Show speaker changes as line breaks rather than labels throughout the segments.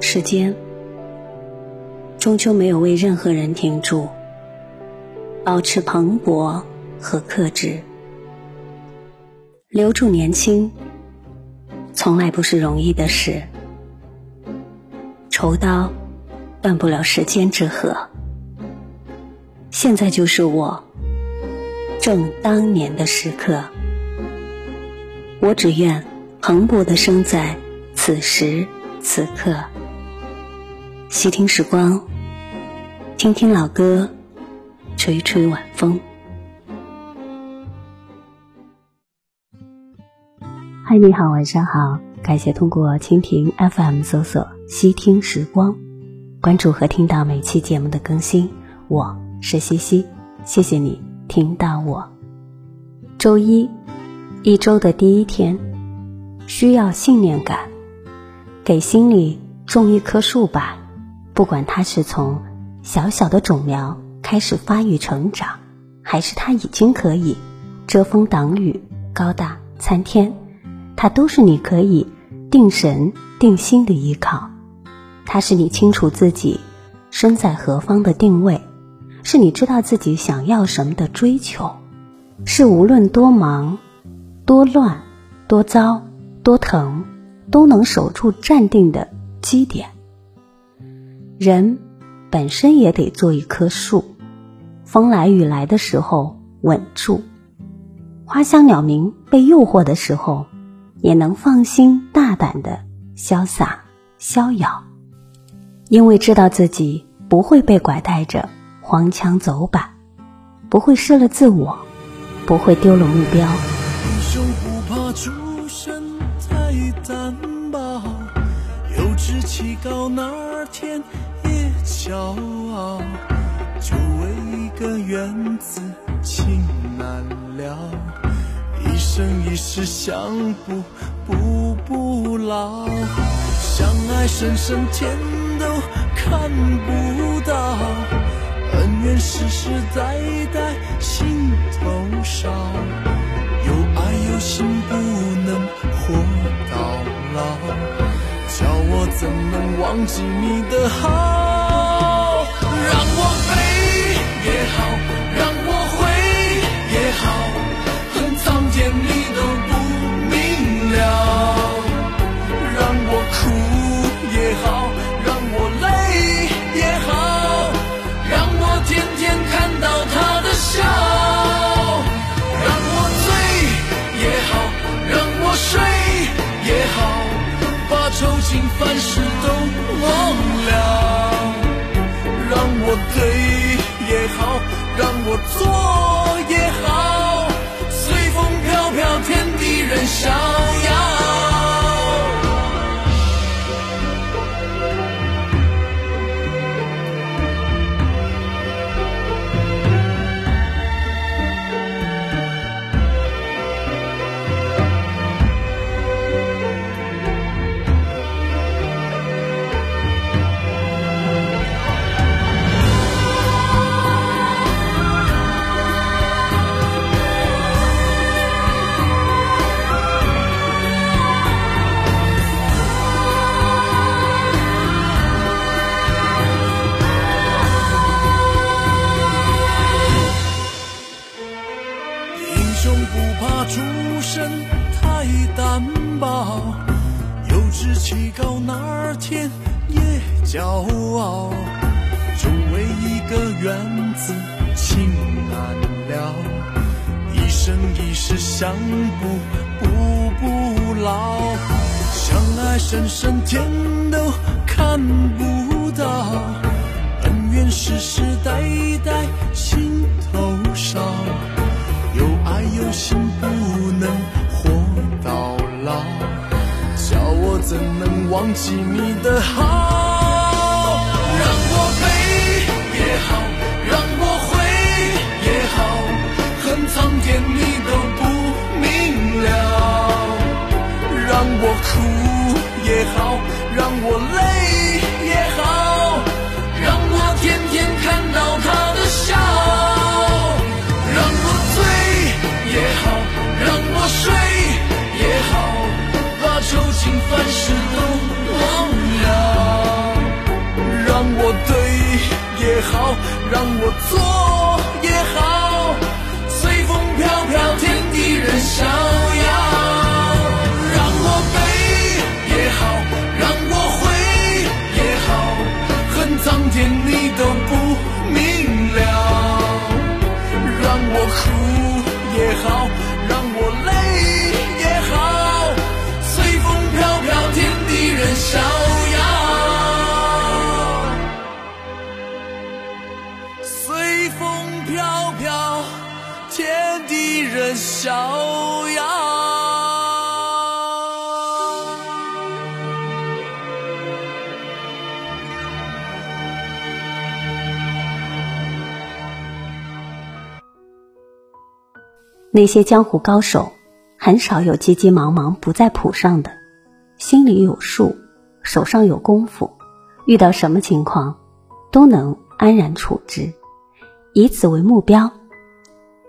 时间终究没有为任何人停住，保持蓬勃和克制，留住年轻，从来不是容易的事。愁刀断不了时间之河。现在就是我正当年的时刻，我只愿。蓬勃的生在此时此刻。细听时光，听听老歌，吹吹晚风。嗨，你好，晚上好，感谢通过蜻蜓 FM 搜索“细听时光”，关注和听到每期节目的更新。我是西西，谢谢你听到我。周一，一周的第一天。需要信念感，给心里种一棵树吧。不管它是从小小的种苗开始发育成长，还是它已经可以遮风挡雨、高大参天，它都是你可以定神定心的依靠。它是你清楚自己身在何方的定位，是你知道自己想要什么的追求，是无论多忙、多乱、多糟。多疼，都能守住站定的基点。人本身也得做一棵树，风来雨来的时候稳住；花香鸟鸣被诱惑的时候，也能放心大胆的潇洒逍遥。因为知道自己不会被拐带着黄腔走板，不会失了自我，不会丢了目标。
担保，有志气高，哪天也骄傲。就为一个缘字，情难了。一生一世想不补不牢。相爱深深天都看不到，恩怨世世代代心头烧。有爱有心不能活。叫我怎能忘记你的好？让我飞。凡事都忘了，让我对也好，让我错。好，只为一个缘字情难了，一生一世相不不不老，相爱深深天都看不到，恩怨世世代代心头烧，有爱有心不能活到老，叫我怎能忘记你的好？天，你都不明了，让我哭也好，让我累也好，让我天天看到他的笑，让我醉也好，让我睡也好，把愁情烦事都忘了，让我对也好，让我做。call.
那些江湖高手，很少有急急忙忙不在谱上的，心里有数，手上有功夫，遇到什么情况，都能安然处之。以此为目标，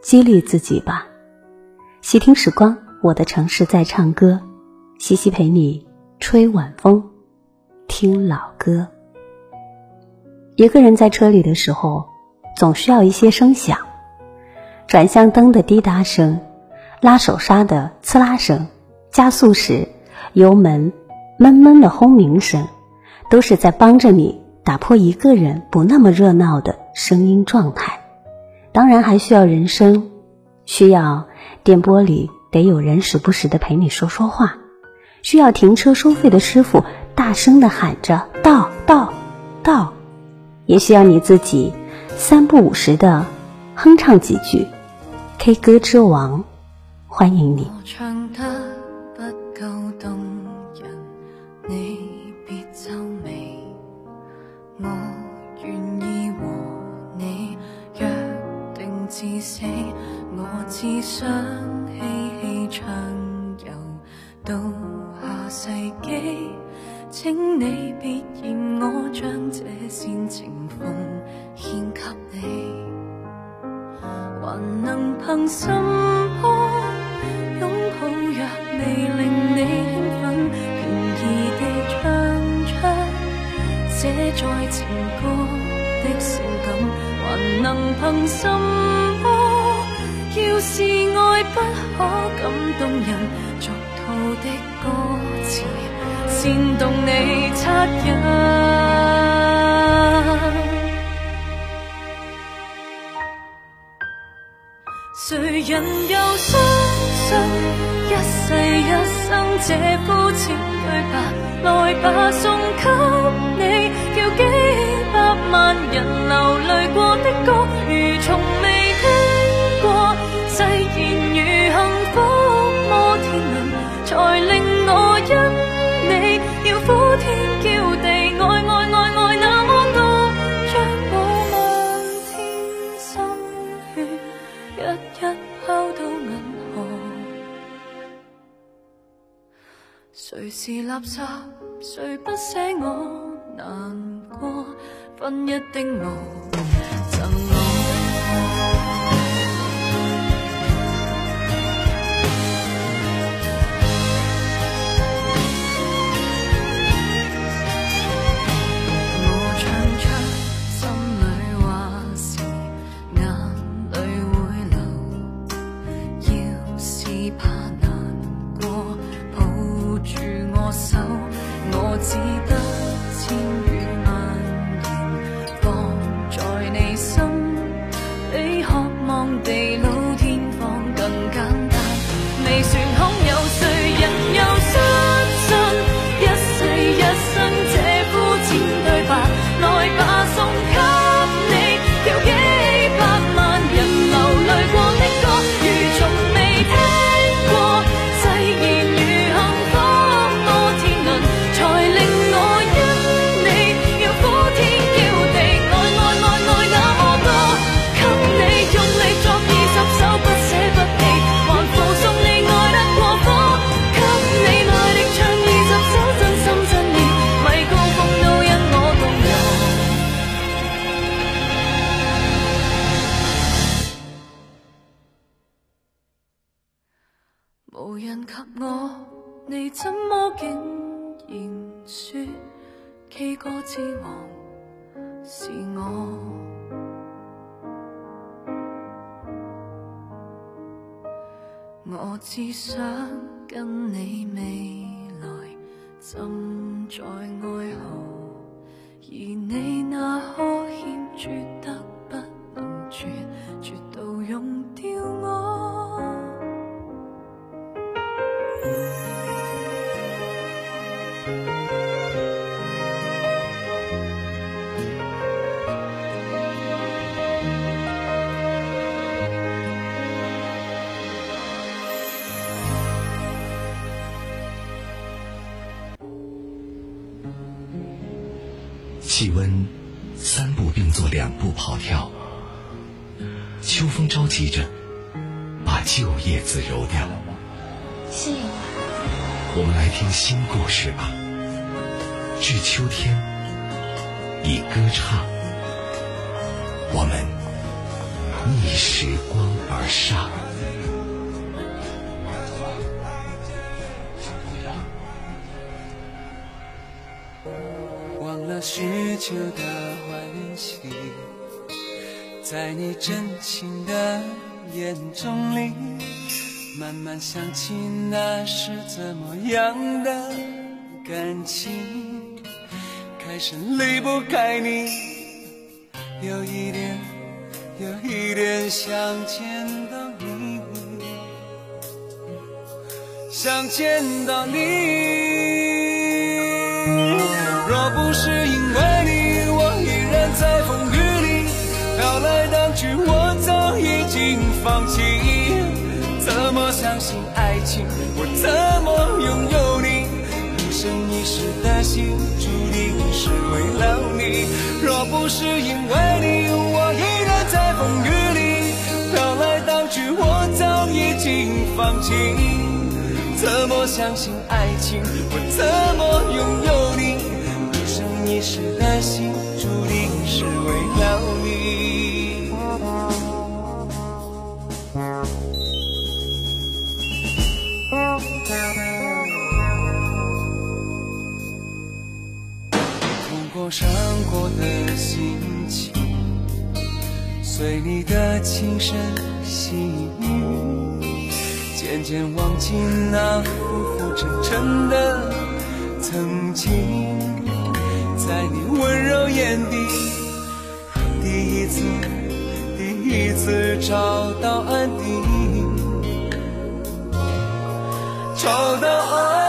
激励自己吧。喜听时光，我的城市在唱歌，西西陪你吹晚风，听老歌。一个人在车里的时候，总需要一些声响。转向灯的滴答声，拉手刹的刺啦声，加速时油门闷闷的轰鸣声，都是在帮着你打破一个人不那么热闹的声音状态。当然，还需要人声，需要电波里得有人时不时的陪你说说话，需要停车收费的师傅大声的喊着“到到到”，也需要你自己三不五时的哼唱几句。K 歌之王，欢迎你。
是爱不可感动人，俗套的歌词煽动你恻隐。谁人又相信一世一生这肤浅对白？来吧，送给你，叫几百万人流泪过的歌，如从未。是垃圾，谁不舍我难过？分一丁无赠我。我唱出心里话时，眼泪会流。要是怕。怎么竟然说 K 歌之王是我？我只想跟你未来浸在爱河，而你那可欠绝得。
两步跑跳，秋风着急着把旧叶子揉掉。我们来听新故事吧。至秋天，以歌唱，我们逆时光而上。
许久的欢喜，在你真情的眼中里，慢慢想起那是怎么样的感情，开始离不开你，有一点，有一点想见到你，想见到你。放弃？怎么相信爱情？我怎么拥有你？一生一世的心，注定是为了你。若不是因为你，我依然在风雨里飘来荡去。我早已经放弃。怎么相信爱情？我怎么拥有你？一生一世的心，注定是为了你。伤过的心情，随你的琴声细语，渐渐忘记那浮浮沉沉的曾经，在你温柔眼底，第一次，第一次找到安定，找到爱。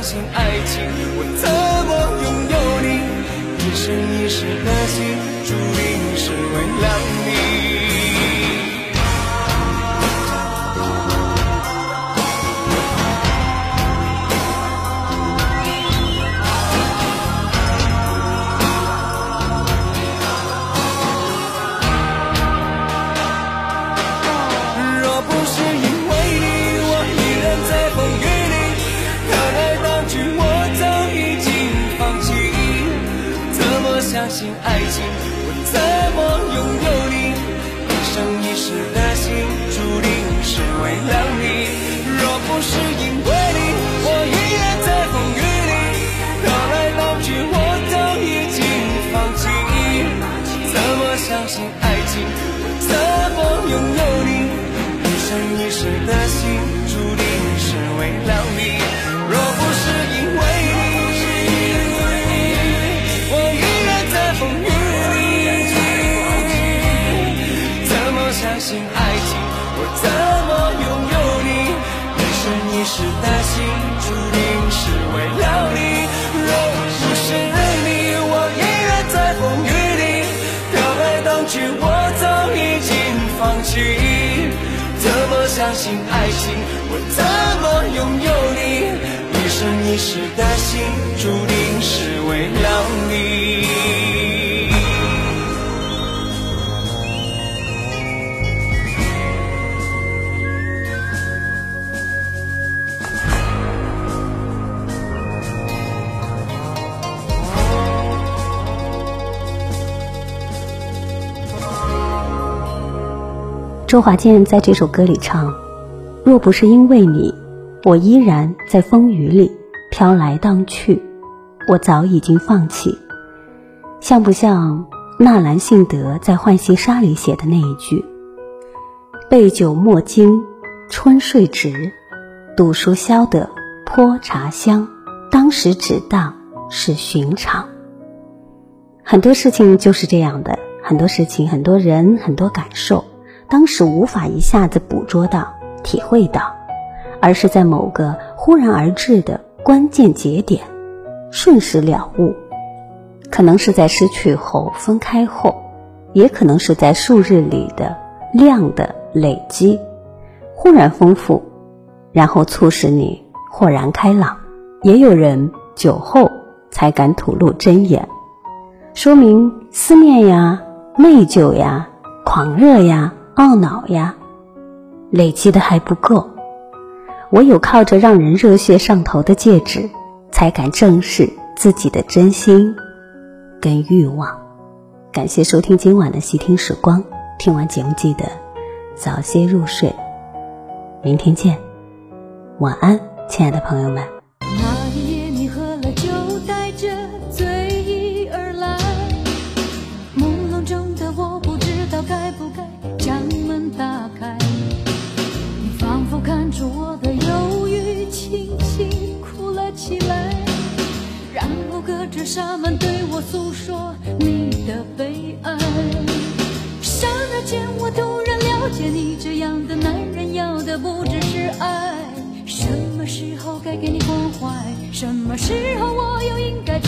相信爱情，我怎么拥有你？一生一世的心，注定是为了你。相信爱情，我怎么拥有你？一生一世的心，注定是为了你。若不是因为你，我宁愿在风雨里。来飘去，我早已经放弃。怎么相信爱情？
周华健在这首歌里唱：“若不是因为你，我依然在风雨里飘来荡去，我早已经放弃。”像不像纳兰性德在《浣溪沙》里写的那一句：“被酒莫惊春睡迟，赌书消得泼茶香，当时只道是寻常。”很多事情就是这样的，很多事情，很多人，很多感受。当时无法一下子捕捉到、体会到，而是在某个忽然而至的关键节点，瞬时了悟。可能是在失去后、分开后，也可能是在数日里的量的累积，忽然丰富，然后促使你豁然开朗。也有人酒后才敢吐露真言，说明思念呀、内疚呀、狂热呀。懊恼呀，累积的还不够。唯有靠着让人热血上头的戒指，才敢正视自己的真心跟欲望。感谢收听今晚的细听时光，听完节目记得早些入睡，明天见，晚安，亲爱的朋友们。
沙曼对我诉说你的悲哀。刹那间，我突然了解你，这样的男人要的不只是爱。什么时候该给你关怀？什么时候我又应该？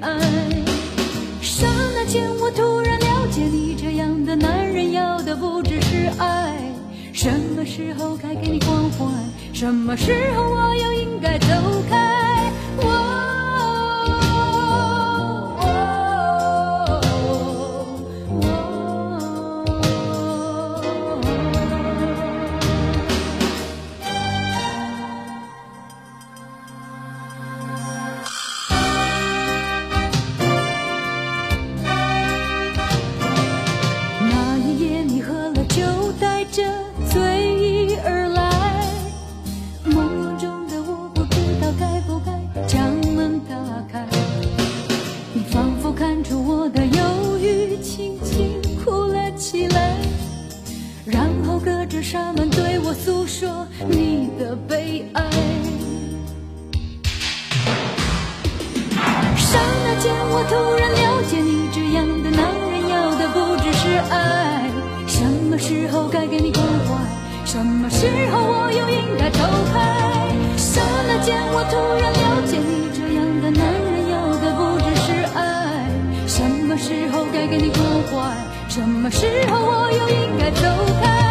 爱，刹那间我突然了解你，这样的男人要的不只是爱。什么时候该给你关怀？什么时候我又应该走开？该走开。刹那间，我突然了解你这样的男人要的不只是爱。什么时候该给你关怀？什么时候我又应该走开？